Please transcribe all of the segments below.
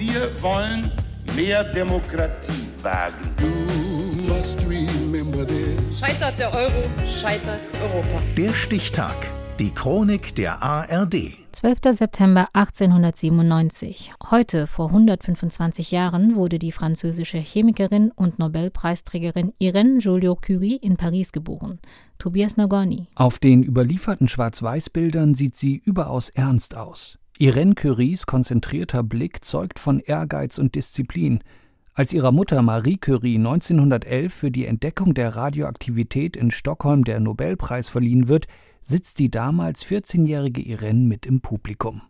Wir wollen mehr Demokratie wagen. Scheitert der Euro, scheitert Europa. Der Stichtag. Die Chronik der ARD. 12. September 1897. Heute, vor 125 Jahren, wurde die französische Chemikerin und Nobelpreisträgerin Irène Joliot-Curie in Paris geboren. Tobias Nagorny. Auf den überlieferten Schwarz-Weiß-Bildern sieht sie überaus ernst aus. Irène Curies konzentrierter Blick zeugt von Ehrgeiz und Disziplin. Als ihrer Mutter Marie Curie 1911 für die Entdeckung der Radioaktivität in Stockholm der Nobelpreis verliehen wird, sitzt die damals 14-jährige Irene mit im Publikum.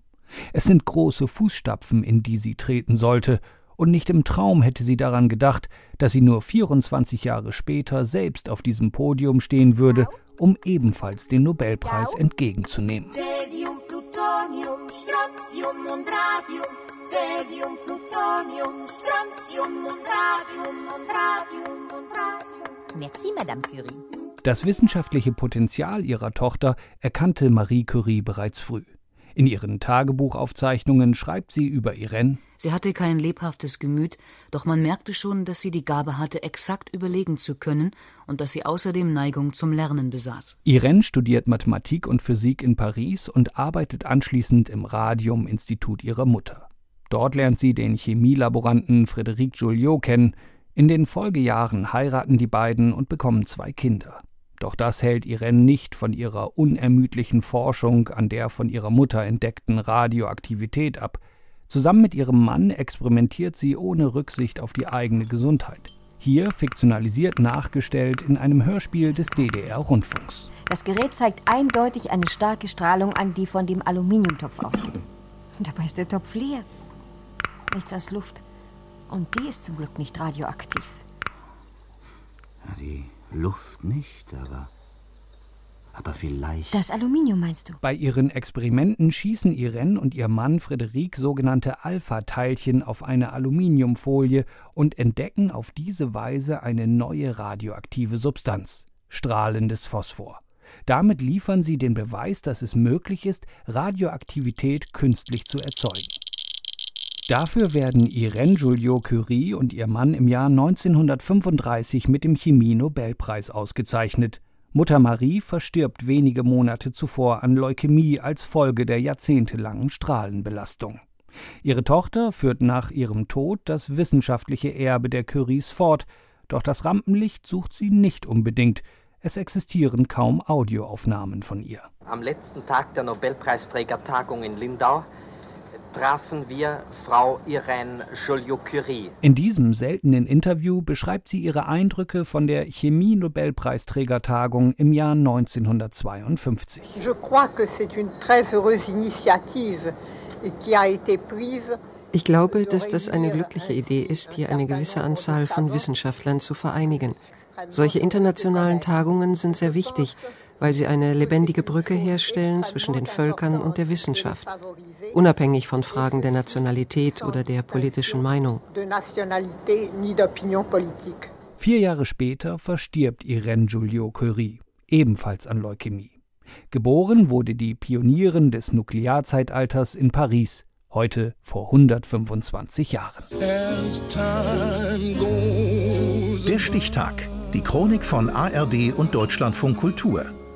Es sind große Fußstapfen, in die sie treten sollte, und nicht im Traum hätte sie daran gedacht, dass sie nur 24 Jahre später selbst auf diesem Podium stehen würde, um ebenfalls den Nobelpreis entgegenzunehmen. Strontium und Radium. Cäsium, Plutonium, Strontium und Radium und Radium und Radium. Merci, Madame Curie. Das wissenschaftliche Potenzial ihrer Tochter erkannte Marie Curie bereits früh. In ihren Tagebuchaufzeichnungen schreibt sie über Irene Sie hatte kein lebhaftes Gemüt, doch man merkte schon, dass sie die Gabe hatte, exakt überlegen zu können und dass sie außerdem Neigung zum Lernen besaß. Irene studiert Mathematik und Physik in Paris und arbeitet anschließend im Radium-Institut ihrer Mutter. Dort lernt sie den Chemielaboranten Frédéric Joliot kennen. In den Folgejahren heiraten die beiden und bekommen zwei Kinder. Doch das hält Irene nicht von ihrer unermüdlichen Forschung an der von ihrer Mutter entdeckten Radioaktivität ab. Zusammen mit ihrem Mann experimentiert sie ohne Rücksicht auf die eigene Gesundheit. Hier fiktionalisiert nachgestellt in einem Hörspiel des DDR-Rundfunks. Das Gerät zeigt eindeutig eine starke Strahlung an, die von dem Aluminiumtopf ausgeht. Und dabei ist der Topf leer. Nichts als Luft. Und die ist zum Glück nicht radioaktiv. Die Luft nicht, aber. Aber vielleicht. Das Aluminium meinst du? Bei ihren Experimenten schießen Irene und ihr Mann Frederik sogenannte Alpha-Teilchen auf eine Aluminiumfolie und entdecken auf diese Weise eine neue radioaktive Substanz: strahlendes Phosphor. Damit liefern sie den Beweis, dass es möglich ist, Radioaktivität künstlich zu erzeugen. Dafür werden Irene Joliot-Curie und ihr Mann im Jahr 1935 mit dem Chemie-Nobelpreis ausgezeichnet. Mutter Marie verstirbt wenige Monate zuvor an Leukämie als Folge der jahrzehntelangen Strahlenbelastung. Ihre Tochter führt nach ihrem Tod das wissenschaftliche Erbe der Curies fort, doch das Rampenlicht sucht sie nicht unbedingt. Es existieren kaum Audioaufnahmen von ihr. Am letzten Tag der Nobelpreisträgertagung in Lindau trafen wir Frau Irène Joliot-Curie. In diesem seltenen Interview beschreibt sie ihre Eindrücke von der Chemie-Nobelpreisträgertagung im Jahr 1952. Je crois que c'est une très heureuse initiative qui a été prise ich glaube, dass das eine glückliche Idee ist, hier eine gewisse Anzahl von Wissenschaftlern zu vereinigen. Solche internationalen Tagungen sind sehr wichtig, weil sie eine lebendige Brücke herstellen zwischen den Völkern und der Wissenschaft, unabhängig von Fragen der Nationalität oder der politischen Meinung. Vier Jahre später verstirbt Irene Joliot-Curie, ebenfalls an Leukämie. Geboren wurde die Pionierin des Nuklearzeitalters in Paris, heute vor 125 Jahren. Der Stichtag. Die Chronik von ARD und Deutschlandfunk Kultur.